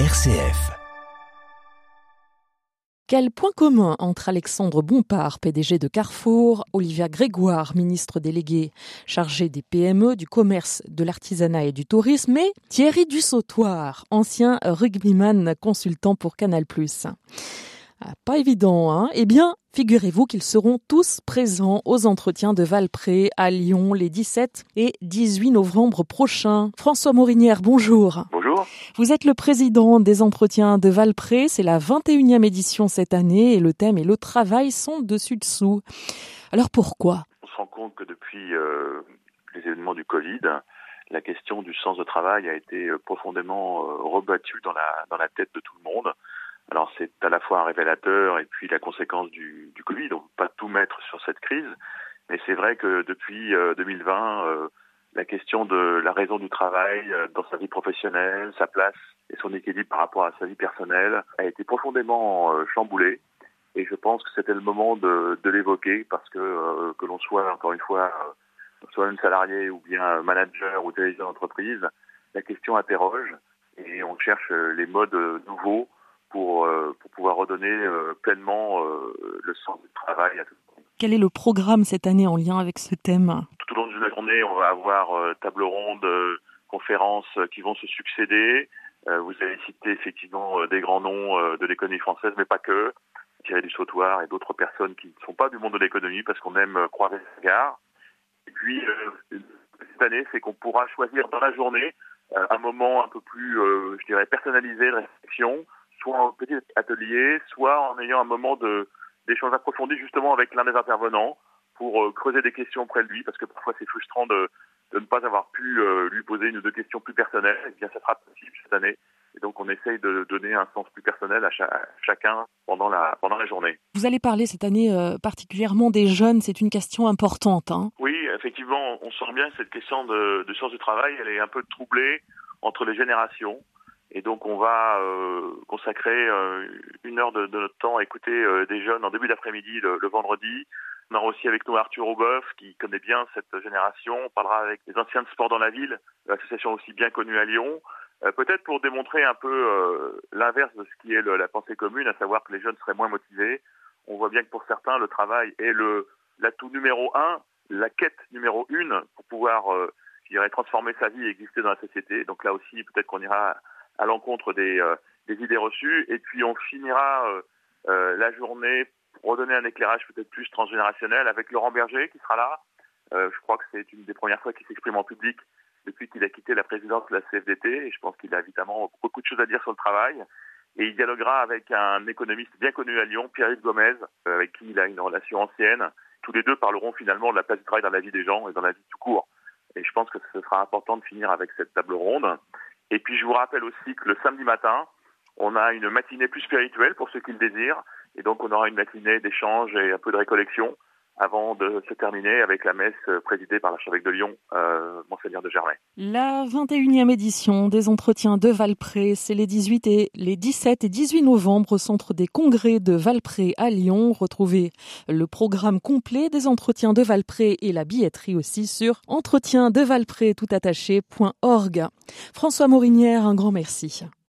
RCF. Quel point commun entre Alexandre Bompard, PDG de Carrefour, Olivia Grégoire, ministre délégué chargé des PME, du commerce, de l'artisanat et du tourisme, et Thierry Dussautoir, ancien rugbyman consultant pour Canal+. Ah, pas évident, hein? Eh bien, figurez-vous qu'ils seront tous présents aux entretiens de Valpré à Lyon les 17 et 18 novembre prochains. François Morinière, bonjour. Bonjour. Vous êtes le président des entretiens de Valpré. C'est la 21e édition cette année et le thème et le travail sont dessus-dessous. Alors pourquoi? On se rend compte que depuis euh, les événements du Covid, la question du sens de travail a été euh, profondément euh, rebattue dans la, tête de tout le monde. Alors c'est à la fois un révélateur et puis la conséquence du, du Covid. On ne peut pas tout mettre sur cette crise, mais c'est vrai que depuis 2020, euh, euh, la question de la raison du travail euh, dans sa vie professionnelle, sa place et son équilibre par rapport à sa vie personnelle a été profondément chamboulée. Et je pense que c'était le moment de, de l'évoquer parce que que l'on soit encore une fois soit un salarié ou bien manager ou dirigeant d'entreprise, la question interroge et on cherche les modes nouveaux pour, euh, pour pouvoir redonner euh, pleinement euh, le sens du travail à tout le monde. Quel est le programme cette année en lien avec ce thème? De la journée, on va avoir table ronde, conférences qui vont se succéder. Vous avez cité effectivement des grands noms de l'économie française, mais pas que. Thierry Dussautoir et d'autres personnes qui ne sont pas du monde de l'économie parce qu'on aime croiser les regards. Et puis, cette année, c'est qu'on pourra choisir dans la journée un moment un peu plus, je dirais, personnalisé de réflexion soit en petit atelier, soit en ayant un moment d'échange approfondi justement avec l'un des intervenants pour euh, creuser des questions auprès de lui, parce que parfois c'est frustrant de, de, ne pas avoir pu euh, lui poser une ou deux questions plus personnelles. Et eh bien, ça sera possible cette année. Et donc, on essaye de donner un sens plus personnel à, chacun pendant la, pendant la journée. Vous allez parler cette année euh, particulièrement des jeunes. C'est une question importante. Hein oui, effectivement, on sent bien que cette question de, de sens du travail, elle est un peu troublée entre les générations. Et donc on va euh, consacrer euh, une heure de, de, notre temps à écouter euh, des jeunes en début d'après-midi le, le, vendredi. On aura aussi avec nous Arthur Aubeuf qui connaît bien cette génération. On parlera avec les anciens de sport dans la ville, l'association aussi bien connue à Lyon. Peut-être pour démontrer un peu l'inverse de ce qui est la pensée commune, à savoir que les jeunes seraient moins motivés. On voit bien que pour certains, le travail est l'atout numéro un, la quête numéro une pour pouvoir, je dirais, transformer sa vie et exister dans la société. Donc là aussi, peut-être qu'on ira à l'encontre des, euh, idées reçues. Et puis on finira euh, euh, la journée redonner un éclairage peut-être plus transgénérationnel avec Laurent Berger qui sera là. je crois que c'est une des premières fois qu'il s'exprime en public depuis qu'il a quitté la présidence de la CFDT. Et je pense qu'il a évidemment beaucoup de choses à dire sur le travail. Et il dialoguera avec un économiste bien connu à Lyon, Pierre-Yves Gomez, avec qui il a une relation ancienne. Tous les deux parleront finalement de la place du travail dans la vie des gens et dans la vie tout court. Et je pense que ce sera important de finir avec cette table ronde. Et puis je vous rappelle aussi que le samedi matin, on a une matinée plus spirituelle pour ceux qui le désirent. Et donc on aura une matinée d'échange et un peu de récollection avant de se terminer avec la messe présidée par l'archevêque de Lyon, euh, Monseigneur de Germain. La 21e édition des entretiens de Valpré, c'est les 18 et les 17 et 18 novembre au centre des congrès de Valpré à Lyon. Retrouvez le programme complet des entretiens de Valpré et la billetterie aussi sur entretiensdevalpré toutattaché.org. François Morinière, un grand merci.